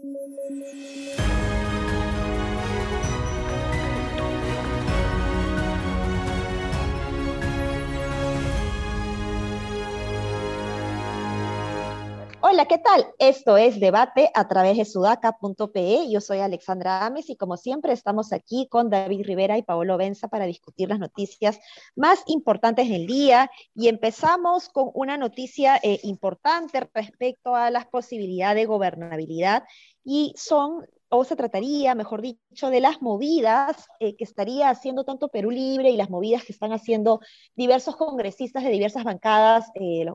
thank you Hola, ¿qué tal? Esto es Debate a través de sudaca.pe. Yo soy Alexandra Ames y como siempre estamos aquí con David Rivera y Paolo Benza para discutir las noticias más importantes del día. Y empezamos con una noticia eh, importante respecto a las posibilidades de gobernabilidad y son o se trataría, mejor dicho, de las movidas eh, que estaría haciendo tanto Perú Libre y las movidas que están haciendo diversos congresistas de diversas bancadas eh,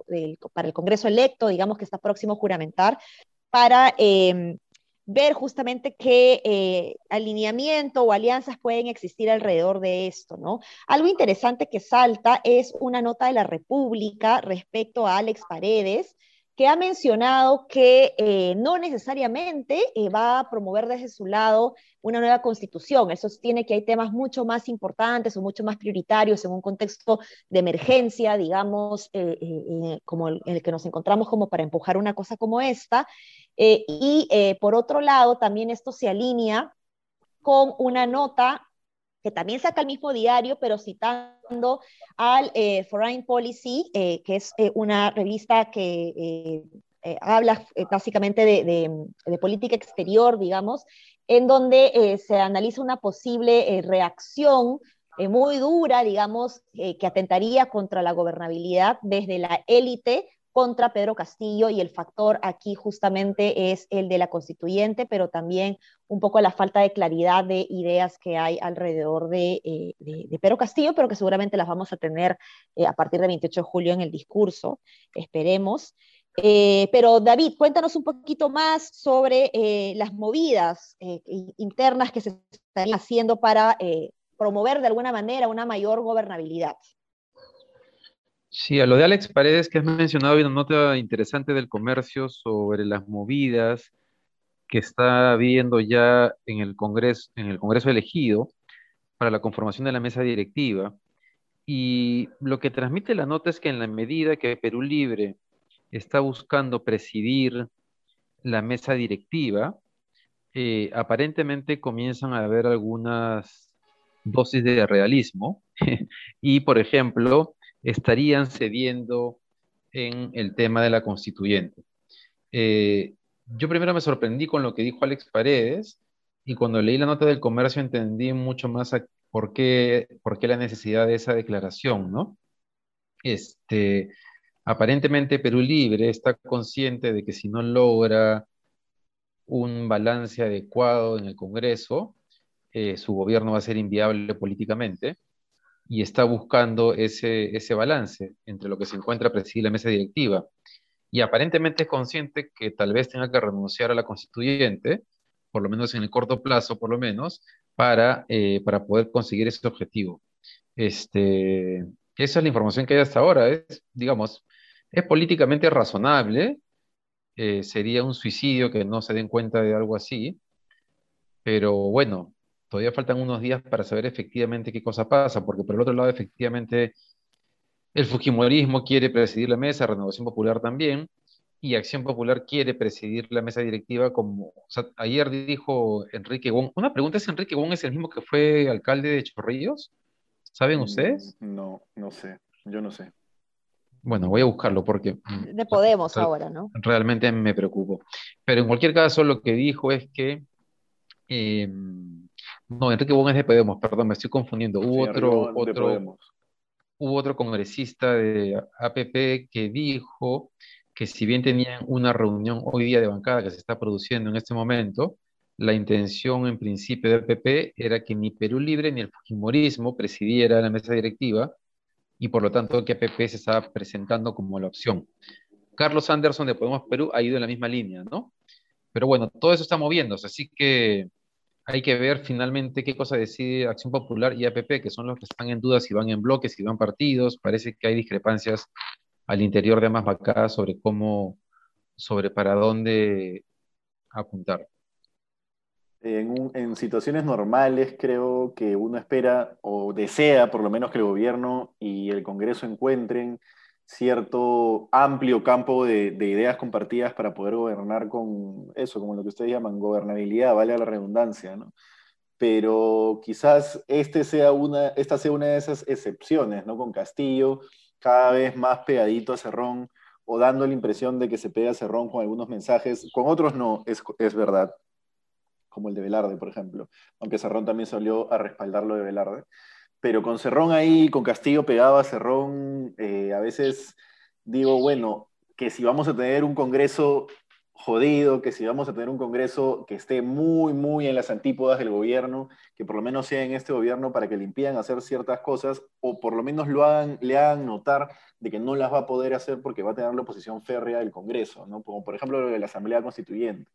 para el Congreso electo, digamos que está próximo a juramentar, para em, ver justamente qué eh, alineamiento o alianzas pueden existir alrededor de esto, ¿no? Algo interesante que salta es una nota de la República respecto a Alex Paredes, que ha mencionado que eh, no necesariamente eh, va a promover desde su lado una nueva constitución. Eso tiene que hay temas mucho más importantes o mucho más prioritarios en un contexto de emergencia, digamos, eh, como el, el que nos encontramos como para empujar una cosa como esta. y por otro lado, también esto se alinea con una nota que también saca el mismo diario, pero citando al eh, Foreign Policy, eh, que es eh, una revista que habla básicamente de, política exterior, digamos, en donde se analiza una posible reacción muy dura, digamos, que atentaría contra la gobernabilidad desde la élite contra Pedro Castillo y el factor aquí justamente es el de la constituyente, pero también un poco la falta de claridad de ideas que hay alrededor de, eh, Pedro Castillo, pero que seguramente las vamos a tener eh, a partir del 28 de julio en el discurso, esperemos. Eh, pero David, cuéntanos un poquito más sobre las movidas internas que se están haciendo para promover de alguna manera una mayor gobernabilidad. Sí, a lo de Alex Paredes, que has mencionado, hay una nota interesante del comercio sobre las movidas que está habiendo ya en el Congreso, en el Congreso elegido para la conformación de la mesa directiva. Y lo que transmite la nota es que en la medida que Perú Libre está buscando presidir la mesa directiva, eh, aparentemente comienzan a haber algunas dosis de realismo. y, por ejemplo, estarían cediendo en el tema de la constituyente. Eh, yo primero me sorprendí con lo que dijo Alex Paredes y cuando leí la nota del comercio entendí mucho más por, qué, por qué la necesidad de esa declaración, ¿no? Este, aparentemente Perú Libre está consciente de que si no logra un balance adecuado en el Congreso, eh, su gobierno va a ser inviable políticamente y está buscando ese, ese balance entre lo que se encuentra presidir la mesa directiva. Y aparentemente es consciente que tal vez tenga que renunciar a la constituyente, por lo menos en el corto plazo, por lo menos, para, eh, para poder conseguir ese objetivo. Este, esa es la información que hay hasta ahora. Es, digamos, es políticamente razonable. Eh, sería un suicidio que no se den cuenta de algo así. Pero bueno, todavía faltan unos días para saber efectivamente qué cosa pasa, porque por el otro lado, efectivamente, el Fujimorismo quiere presidir la mesa, Renovación Popular también, y Acción Popular quiere presidir la mesa directiva como, o sea, ayer dijo Enrique Wong, una pregunta es, ¿Enrique Wong es el mismo que fue alcalde de Chorrillos? ¿Saben ustedes? Mm, no, no sé, yo no sé. Bueno, voy a buscarlo porque... De Podemos ahora, ¿no? Realmente me preocupo. Pero en cualquier caso, lo que dijo es que... Em, no, Enrique Bon es de Podemos, perdón, me estoy confundiendo. Hubo otro, otro, hubo otro congresista de APP que dijo que si bien tenían una reunión hoy día de bancada que se está produciendo en este momento, la intención en principio de APP era que ni Perú Libre ni el Fujimorismo presidiera la mesa directiva y por lo tanto que APP se estaba presentando como la opción. Carlos Anderson de Podemos Perú ha ido en la misma línea, ¿no? Pero bueno, todo eso está moviéndose, así que hay que ver finalmente qué cosa decide Acción Popular y APP, que son los que están en duda si van en bloques, si van partidos. Parece que hay discrepancias al interior de ambas bancadas sobre cómo, sobre para dónde apuntar. En, en, situaciones normales creo que uno espera o desea por lo menos que el gobierno y el Congreso encuentren cierto amplio campo de, ideas compartidas para poder gobernar con eso, como lo que ustedes llaman gobernabilidad, vale la redundancia, ¿no? Pero quizás este sea una, esta sea una de esas excepciones, ¿no? Con Castillo cada vez más pegadito a Cerrón o dando la impresión de que se pega a Cerrón con algunos mensajes, con otros no, es, es verdad, como el de Velarde, por ejemplo, aunque Cerrón también salió a respaldarlo de Velarde pero con Cerrón ahí, con Castillo pegado a Cerrón, eh, a veces digo, bueno, que si vamos a tener un Congreso jodido, que si vamos a tener un Congreso que esté muy, muy en las antípodas del gobierno, que por lo menos sea en este gobierno para que le impidan hacer ciertas cosas, o por lo menos lo hagan, le hagan notar de que no las va a poder hacer porque va a tener la oposición férrea del Congreso, ¿no? como por ejemplo lo de la Asamblea Constituyente.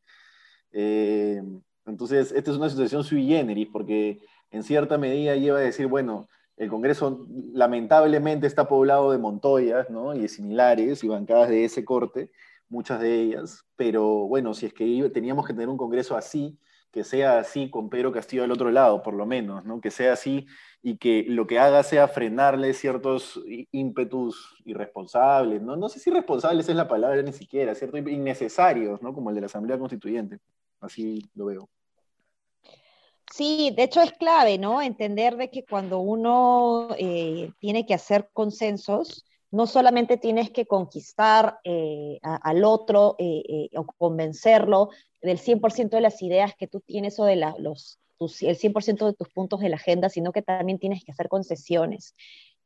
Eh, entonces, esta es una situación sui generis, porque en cierta medida lleva a decir, bueno, el Congreso lamentablemente está poblado de Montoyas, ¿no? Y de similares y bancadas de ese corte, muchas de ellas, pero bueno, si es que teníamos que tener un Congreso así, que sea así con Pedro Castillo del otro lado, por lo menos, ¿no? Que sea así y que lo que haga sea frenarle ciertos ímpetus irresponsables, ¿no? No sé si irresponsables es la palabra ni siquiera, ciertos innecesarios, ¿no? Como el de la Asamblea Constituyente. Así lo veo. Sí, de hecho es clave, ¿no? Entender de que cuando uno eh, tiene que hacer consensos, no solamente tienes que conquistar eh, al otro eh, o convencerlo del 100% de las ideas que tú tienes o de los, el 100% de tus puntos de la agenda, sino que también tienes que hacer concesiones.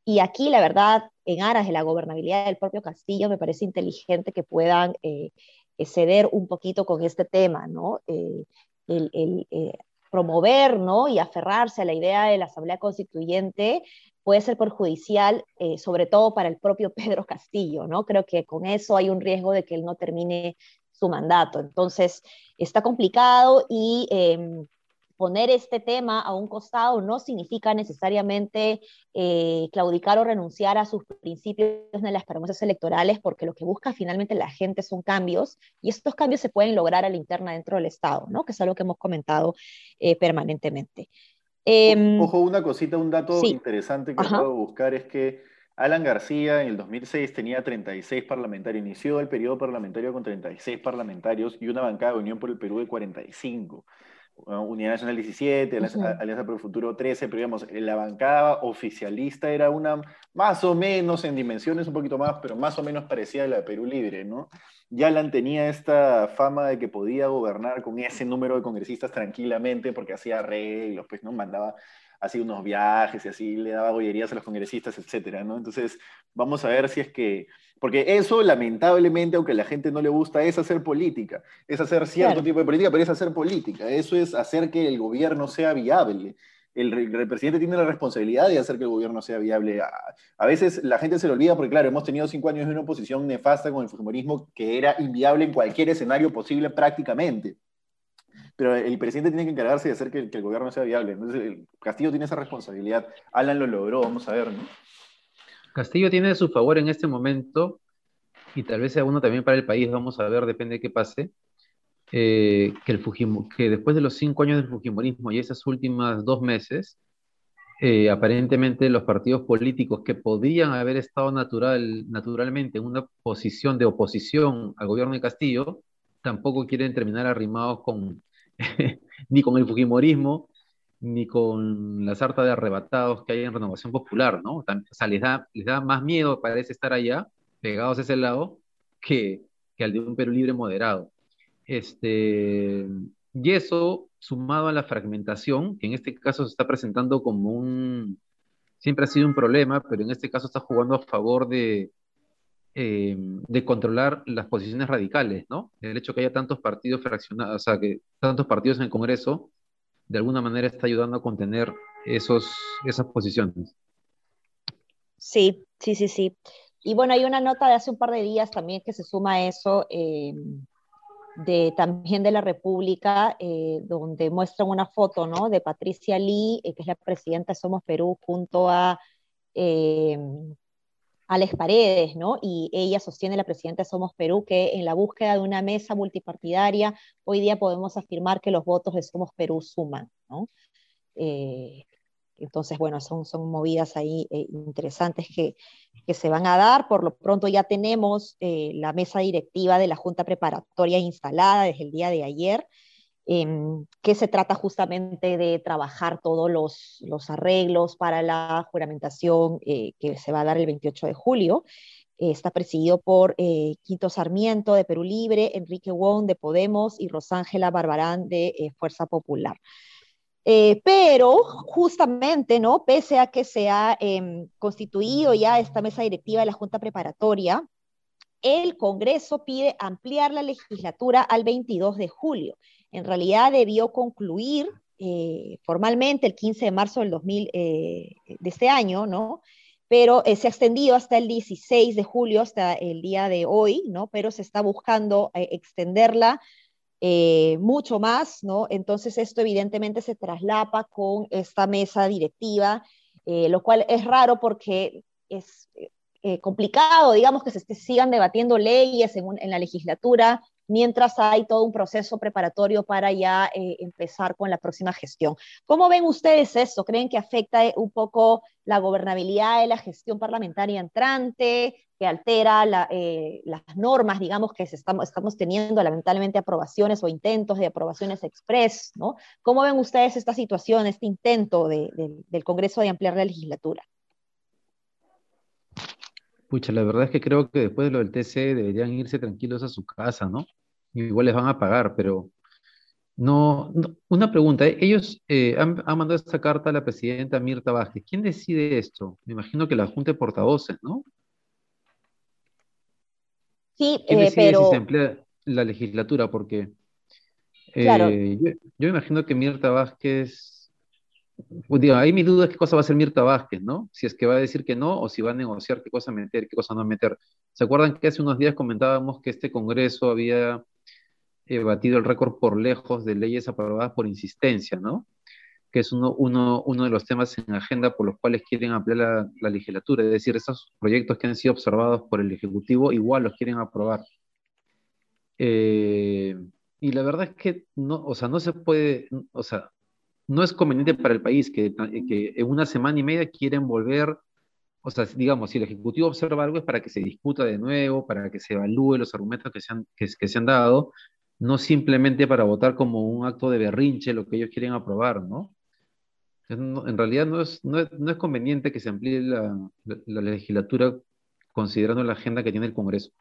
Y aquí, la verdad, en aras de la gobernabilidad del propio Castillo, me parece inteligente que puedan ceder un poquito con este tema, ¿no? Promover ¿no? y aferrarse a la idea de la Asamblea Constituyente puede ser perjudicial, eh, sobre todo para el propio Pedro Castillo, ¿no? Creo que con eso hay un riesgo de que él no termine su mandato. Entonces, está complicado y em, poner este tema a un costado no significa necesariamente eh, claudicar o renunciar a sus principios en las promesas electorales, porque lo que busca finalmente la gente son cambios, y estos cambios se pueden lograr a la interna dentro del Estado, ¿no? que es algo que hemos comentado eh, permanentemente. Em, ojo, una cosita, un dato interesante que puedo buscar es que Alan García en el 2006 tenía 36 parlamentarios, inició el periodo parlamentario con 36 parlamentarios y una bancada de Unión por el Perú de 45. Unidad Nacional 17, Alianza por el Futuro 13, pero digamos, la bancada oficialista era una más o menos en dimensiones un poquito más, pero más o menos parecida a la de Perú Libre, ¿no? Yalan tenía esta fama de que podía gobernar con ese número de congresistas tranquilamente porque hacía arreglos, pues, ¿no? Mandaba así unos viajes y así le daba gollerías a los congresistas, etcétera, ¿no? Entonces, vamos a ver si es que porque eso, lamentablemente, aunque a la gente no le gusta, es hacer política. Es hacer cierto tipo de política, pero es hacer política. Eso es hacer que el gobierno sea viable. El, presidente tiene la responsabilidad de hacer que el gobierno sea viable. A, veces la gente se lo olvida porque, claro, hemos tenido cinco años de una oposición nefasta con el fujimorismo que era inviable en cualquier escenario posible prácticamente. Pero el presidente tiene que encargarse de hacer que, que el gobierno sea viable. Entonces, el Castillo tiene esa responsabilidad. Alan lo logró, vamos a ver, ¿no? Castillo tiene de su favor en este momento, y tal vez sea uno también para el país, vamos a ver, depende de qué pase, eh, que, el que después de los cinco años del Fujimorismo y esas últimas dos meses, eh, aparentemente los partidos políticos que podían haber estado natural, naturalmente en una posición de oposición al gobierno de Castillo, tampoco quieren terminar arrimados con, ni con el Fujimorismo, ni con la sarta de arrebatados que hay en Renovación Popular, ¿no? O sea, les da, les da más miedo, parece estar allá, pegados a ese lado, que, que al de un Perú libre moderado. Este, y eso, sumado a la fragmentación, que en este caso se está presentando como un, siempre ha sido un problema, pero en este caso está jugando a favor de, eh, de controlar las posiciones radicales, ¿no? El hecho que haya tantos partidos fraccionados, o sea, que tantos partidos en el Congreso, de alguna manera está ayudando a contener esos, esas posiciones. Sí, sí, sí, sí. Y bueno, hay una nota de hace un par de días también que se suma a eso, eh, de, también de la República, eh, donde muestran una foto ¿no? de Patricia Lee, eh, que es la presidenta de Somos Perú, junto a Alex Paredes, ¿no? Y ella sostiene, la presidenta de Somos Perú, que en la búsqueda de una mesa multipartidaria, hoy día podemos afirmar que los votos de Somos Perú suman, ¿no? Eh, Entonces, bueno, son, son movidas ahí eh, interesantes que, que, se van a dar. Por lo pronto ya tenemos eh, la mesa directiva de la Junta Preparatoria instalada desde el día de ayer, em, que se trata justamente de trabajar todos los, los arreglos para la juramentación eh, que se va a dar el 28 de julio. está presidido por Quinto Sarmiento de Perú Libre, Enrique Wong de Podemos y Rosángela Barbarán de Fuerza Popular. Eh, pero justamente, ¿no? Pese a que se ha em, constituido ya esta mesa directiva de la Junta Preparatoria, el Congreso pide ampliar la legislatura al 22 de julio. En realidad debió concluir eh, formalmente el 15 de marzo del 2000, eh, de este año, ¿no? Pero se ha extendido hasta el 16 de julio, hasta el día de hoy, ¿no? Pero se está buscando extenderla eh, mucho más, ¿no? Entonces esto evidentemente se traslapa con esta mesa directiva, eh, lo cual es raro porque es eh, complicado, digamos, que se sigan debatiendo leyes en, la legislatura mientras hay todo un proceso preparatorio para ya empezar con la próxima gestión. ¿Cómo ven ustedes eso? ¿Creen que afecta un poco la gobernabilidad de la gestión parlamentaria entrante? que altera eh, las normas, digamos, que estamos, estamos teniendo lamentablemente aprobaciones o intentos de aprobaciones express. ¿Cómo ven ustedes esta situación, este intento del Congreso de ampliar la legislatura? Pucha, la verdad es que creo que después de lo del TC deberían irse tranquilos a su casa, ¿no? Igual les van a pagar, pero no, una pregunta, ¿eh? ellos eh, han, han, mandado esta carta a la presidenta Mirta Vázquez. ¿Quién decide esto? Me imagino que la Junta de Portavoces, ¿no? Sí, eh, pero... Si se emplea la legislatura? Porque eh, yo, imagino que Mirta Vázquez, pues, digo, ahí mi duda es qué cosa va a hacer Mirta Vázquez, ¿no? Si es que va a decir que no o si va a negociar qué cosa meter, qué cosa no meter. ¿Se acuerdan que hace unos días comentábamos que este Congreso había eh, batido el récord por lejos de leyes aprobadas por insistencia, ¿no? que es uno, uno, uno, de los temas en agenda por los cuales quieren ampliar la, legislatura, es decir, esos proyectos que han sido observados por el Ejecutivo igual los quieren aprobar. Eh, y la verdad es que no, o sea, no se puede, o sea, no es conveniente para el país que, en una semana y media quieren volver, o sea, digamos, si el Ejecutivo observa algo es para que se discuta de nuevo, para que se evalúe los argumentos que se han, que, que se han dado, no simplemente para votar como un acto de berrinche lo que ellos quieren aprobar, ¿no? en realidad no es, no, es, no es, conveniente que se amplíe la, la, legislatura considerando la agenda que tiene el Congreso.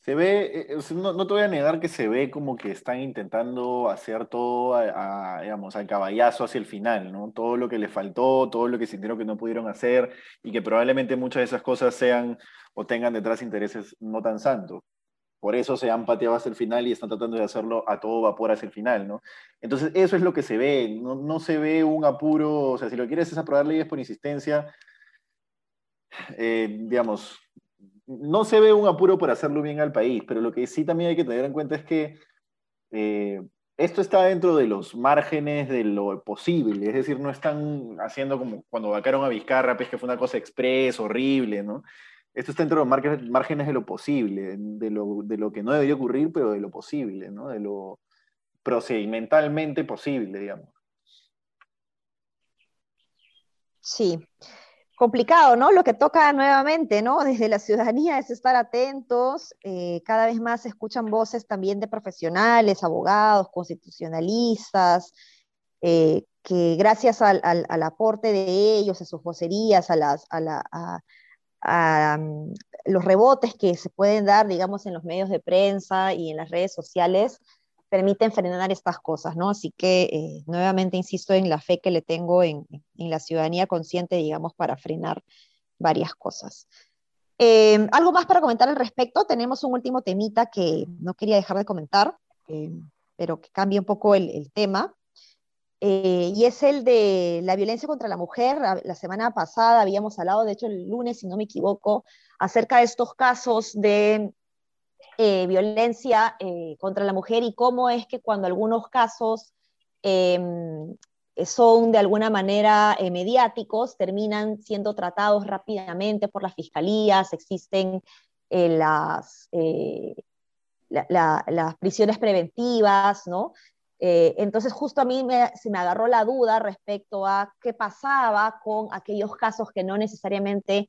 Se ve, eh, no, no, te voy a negar que se ve como que están intentando hacer todo, a, digamos, al caballazo hacia el final, ¿no? Todo lo que les faltó, todo lo que sintieron que no pudieron hacer y que probablemente muchas de esas cosas sean o tengan detrás intereses no tan santos. Por eso se han pateado hasta el final y están tratando de hacerlo a todo vapor hacia el final, ¿no? Entonces, eso es lo que se ve. No, no se ve un apuro, o sea, si lo quieres es aprobar leyes por insistencia, eh, digamos, no se ve un apuro por hacerlo bien al país, pero lo que sí también hay que tener en cuenta es que eh, esto está dentro de los márgenes de lo posible, es decir, no están haciendo como cuando vacaron a Vizcarra, pues que fue una cosa express, horrible, ¿no? esto está dentro de los márgenes de lo posible, de lo, de lo que no debería ocurrir, pero de lo posible, ¿no? de lo procedimentalmente posible, digamos. Sí, complicado, ¿no? Lo que toca nuevamente, ¿no? Desde la ciudadanía es estar atentos, eh, cada vez más se escuchan voces también de profesionales, abogados, constitucionalistas, eh, que gracias al, aporte de ellos, a sus vocerías, a, las, a, mm, los rebotes que se pueden dar, digamos, en los medios de prensa y en las redes sociales, permiten frenar estas cosas, ¿no? Así que eh, nuevamente insisto en la fe que le tengo en, la ciudadanía consciente, digamos, para frenar varias cosas. Em, algo más para comentar al respecto. Tenemos un último temita que no quería dejar de comentar, em, pero que cambia un poco el tema. Eh, y es el de la violencia contra la mujer. La semana pasada habíamos hablado, de hecho el lunes, si no me equivoco, acerca de estos casos de eh, violencia eh, contra la mujer y cómo es que cuando algunos casos em, son de alguna manera mediáticos, terminan siendo tratados rápidamente por las fiscalías, existen las, las prisiones preventivas, ¿no? Eh, entonces, justo a mí se me agarró la duda respecto a qué pasaba con aquellos casos que no necesariamente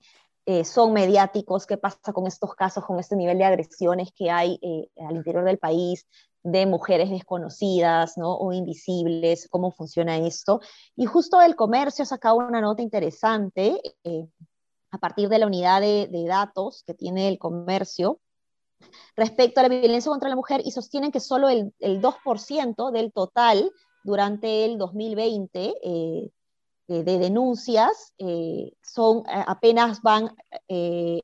eh, son mediáticos, qué pasa con estos casos, con este nivel de agresiones que hay eh, al interior del país de mujeres desconocidas ¿no? o invisibles, cómo funciona esto. Y justo el comercio sacado una nota interesante a partir de la unidad de, datos que tiene el comercio, respecto a la violencia contra la mujer y sostienen que solo el, el 2% del total durante el 2020 eh, eh, de denuncias eh, son eh, apenas van eh,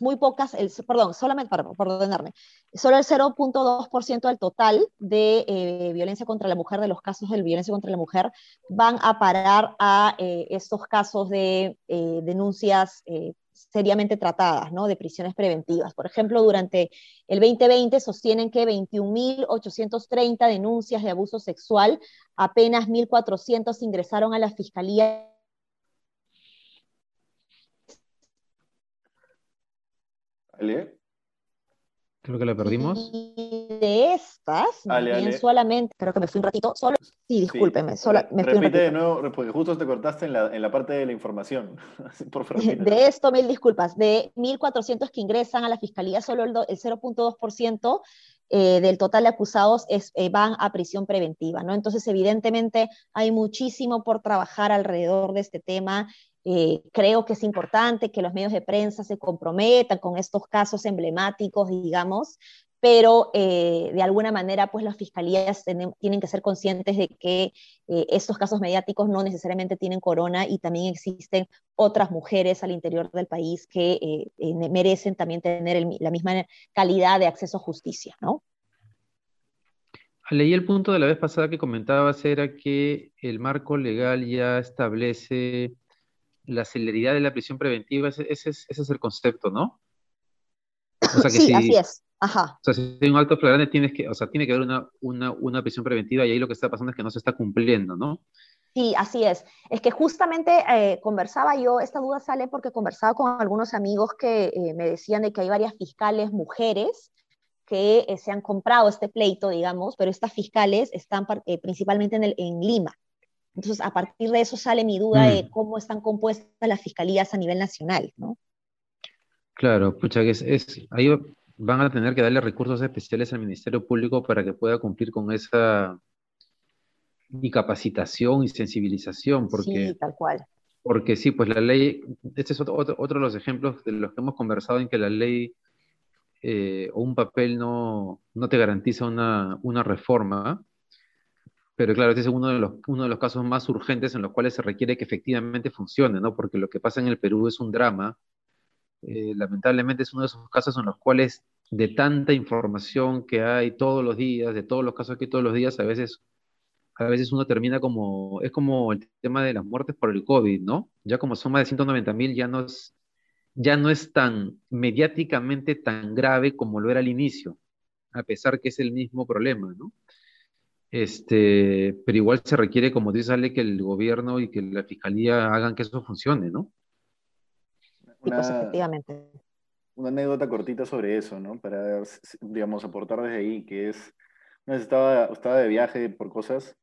muy pocas, el, perdón, solamente para, por ordenarme, solo el 0.2% del total de eh, violencia contra la mujer, de los casos de violencia contra la mujer, van a parar a eh, estos casos de eh, denuncias seriamente tratadas, ¿no? De prisiones preventivas. Por ejemplo, durante el 2020 sostienen que 21.830 denuncias de abuso sexual, apenas 1.400 ingresaron a la fiscalía. Creo que la perdimos. Y de estas, Ale, bien Ale. solamente, creo que me fui un ratito, solo, sí, discúlpeme, solo, Re- me fui un repite de nuevo, porque justo te cortaste en la, en la parte de la información. Por favor. De esto, mil disculpas, de 1.400 que ingresan a la fiscalía, solo el, do- el 0.2% eh, del total de acusados es, eh, van a prisión preventiva, ¿no? Entonces, evidentemente, hay muchísimo por trabajar alrededor de este tema. Eh, creo que es importante que los medios de prensa se comprometan con estos casos emblemáticos, digamos, pero eh, de alguna manera, pues las fiscalías tienen, que ser conscientes de que eh, estos casos mediáticos no necesariamente tienen corona y también existen otras mujeres al interior del país que merecen también tener la misma calidad de acceso a justicia, ¿no? Leí el punto de la vez pasada que comentabas era que el marco legal ya establece la celeridad de la prisión preventiva. Ese, ese es, ese es el concepto, ¿no? O sea que sí, si, así es. Ajá. o sea, si hay un alto flagrante, tienes que, o sea, tiene que haber una, una, una prisión preventiva y ahí lo que está pasando es que no se está cumpliendo, ¿no? Sí, así es. Es que justamente eh, conversaba yo, esta duda sale porque conversaba con algunos amigos que eh, me decían de que hay varias fiscales mujeres que eh, se han comprado este pleito, digamos, pero estas fiscales están principalmente en, el, en Lima. Entonces, a partir de eso sale mi duda Mm. de cómo están compuestas las fiscalías a nivel nacional, ¿no? Claro, pucha, que es, es, ahí van a tener que darle recursos especiales al Ministerio Público para que pueda cumplir con esa y capacitación y sensibilización, porque, Sí, tal cual. porque sí, pues la ley, este es otro, otro, otro de los ejemplos de los que hemos conversado en que la ley eh, o un papel no, no te garantiza una, una reforma, pero claro, este es uno de los, uno de los casos más urgentes en los cuales se requiere que efectivamente funcione, ¿no? Porque lo que pasa en el Perú es un drama. Eh, lamentablemente es uno de esos casos en los cuales de tanta información que hay todos los días, de todos los casos que hay todos los días, a veces, a veces uno termina como, es como el tema de las muertes por el COVID, ¿no? Ya como son más de 190 mil, ya no es, ya no es tan mediáticamente tan grave como lo era al inicio, a pesar que es el mismo problema, ¿no? Este, pero igual se requiere, como dice Ale, que el gobierno y que la fiscalía hagan que eso funcione, ¿no? Sí, pues Una, efectivamente. una anécdota cortita sobre eso, ¿no? Para, digamos, aportar desde ahí, que es, una vez estaba, estaba de viaje por cosas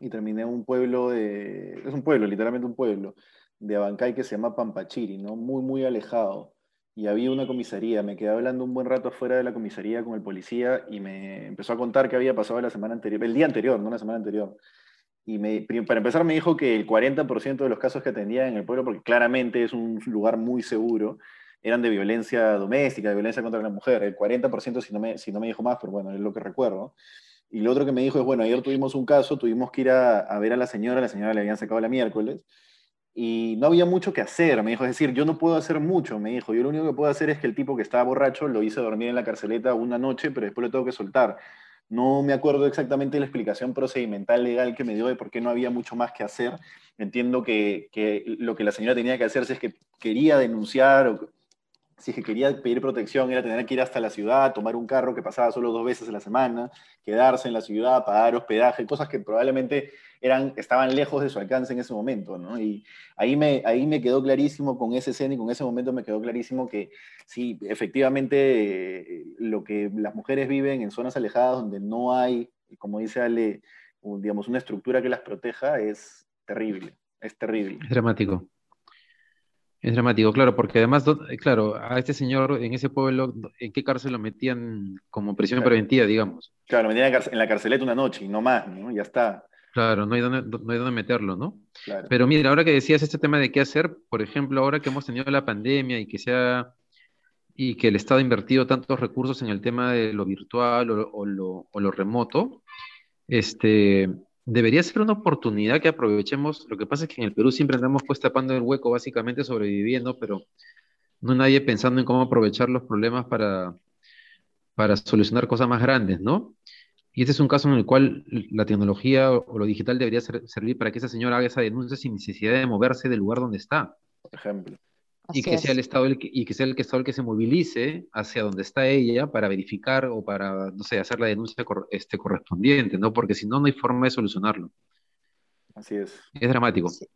y terminé en un pueblo de, es un pueblo, literalmente un pueblo, de Abancay que se llama Pampachiri, ¿no? Muy, muy alejado. Y había una comisaría, me quedé hablando un buen rato afuera de la comisaría con el policía y me empezó a contar qué había pasado la semana anterior, el día anterior, no la semana anterior. Y para empezar me dijo que el 40% de los casos que atendía en el pueblo, porque claramente es un lugar muy seguro, eran de violencia doméstica, de violencia contra la mujer. El 40% si no me, si no me dijo más, pero bueno, es lo que recuerdo. Y lo otro que me dijo es, bueno, ayer tuvimos un caso, tuvimos que ir a, a ver a la señora, la señora le habían sacado la miércoles, y no había mucho que hacer, me dijo, es decir, yo no puedo hacer mucho, me dijo, yo lo único que puedo hacer es que el tipo que estaba borracho lo hice dormir en la carceleta una noche, pero después lo tengo que soltar. No me acuerdo exactamente la explicación procedimental legal que me dio de por qué no había mucho más que hacer. Entiendo que, que lo que la señora tenía que hacer si es que quería denunciar o si que quería pedir protección era tener que ir hasta la ciudad, tomar un carro que pasaba solo dos veces a la semana, quedarse en la ciudad, pagar hospedaje, cosas que probablemente eran, estaban lejos de su alcance en ese momento, ¿no? Y ahí me, ahí me quedó clarísimo con ese escena y con ese momento me quedó clarísimo que sí, efectivamente lo que las mujeres viven en zonas alejadas donde no hay, como dice Ale, digamos, una estructura que las proteja es terrible, es terrible. Es dramático. Es dramático, claro, porque además, eh, claro, a este señor en ese pueblo, ¿en qué cárcel lo metían como prisión preventiva, digamos? Claro, lo metían en la carceleta una noche y no más, ¿no? Ya está. Claro, no hay dónde, no hay dónde meterlo, ¿no? Claro. Pero mira, ahora que decías este tema de qué hacer, por ejemplo, ahora que hemos tenido la pandemia y que sea y que el Estado ha invertido tantos recursos en el tema de lo virtual o, o, lo, o lo remoto, este, debería ser una oportunidad que aprovechemos. Lo que pasa es que en el Perú siempre andamos pues tapando el hueco, básicamente sobreviviendo, pero no nadie pensando en cómo aprovechar los problemas para, para solucionar cosas más grandes, ¿no? Y este es un caso en el cual la tecnología o, lo digital debería servir para que esa señora haga esa denuncia sin necesidad de moverse del lugar donde está. Por ejemplo y que, sea el Estado el que, y que sea el Estado el que se movilice hacia donde está ella para verificar o para, no sé, hacer la denuncia este, correspondiente, ¿no? Porque si no, no hay forma de solucionarlo. Así es. Es dramático. Sí,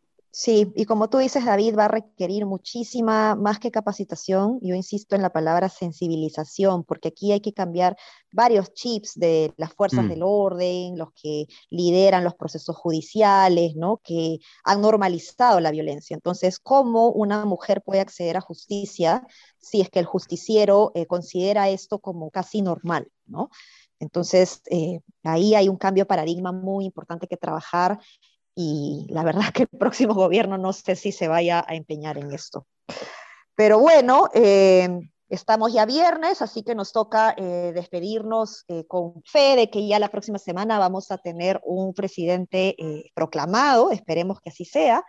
y como tú dices, David, va a requerir muchísima más que capacitación, yo insisto en la palabra sensibilización, porque aquí hay que cambiar varios chips de las fuerzas mm. del orden, los que lideran los procesos judiciales, ¿no? que han normalizado la violencia. Entonces, ¿cómo una mujer puede acceder a justicia si es que el justiciero eh, considera esto como casi normal? ¿no? Entonces, eh, ahí hay un cambio de paradigma muy importante que trabajar y la verdad que el próximo gobierno no sé si se vaya a empeñar en esto. Pero bueno, eh, estamos ya viernes, así que nos toca eh, despedirnos eh, con fe de que ya la próxima semana vamos a tener un presidente proclamado, esperemos que así sea.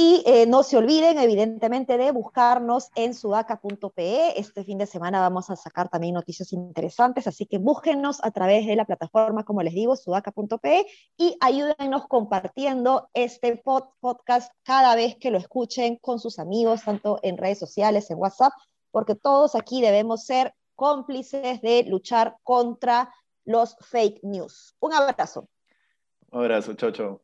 Y eh, no se olviden, evidentemente, de buscarnos en sudaca.pe. Este fin de semana vamos a sacar también noticias interesantes, así que búsquennos a través de la plataforma, como les digo, sudaca.pe y ayúdennos compartiendo este podcast cada vez que lo escuchen con sus amigos, tanto en redes sociales, en WhatsApp, porque todos aquí debemos ser cómplices de luchar contra los fake news. Un abrazo. Un abrazo, chao, chao.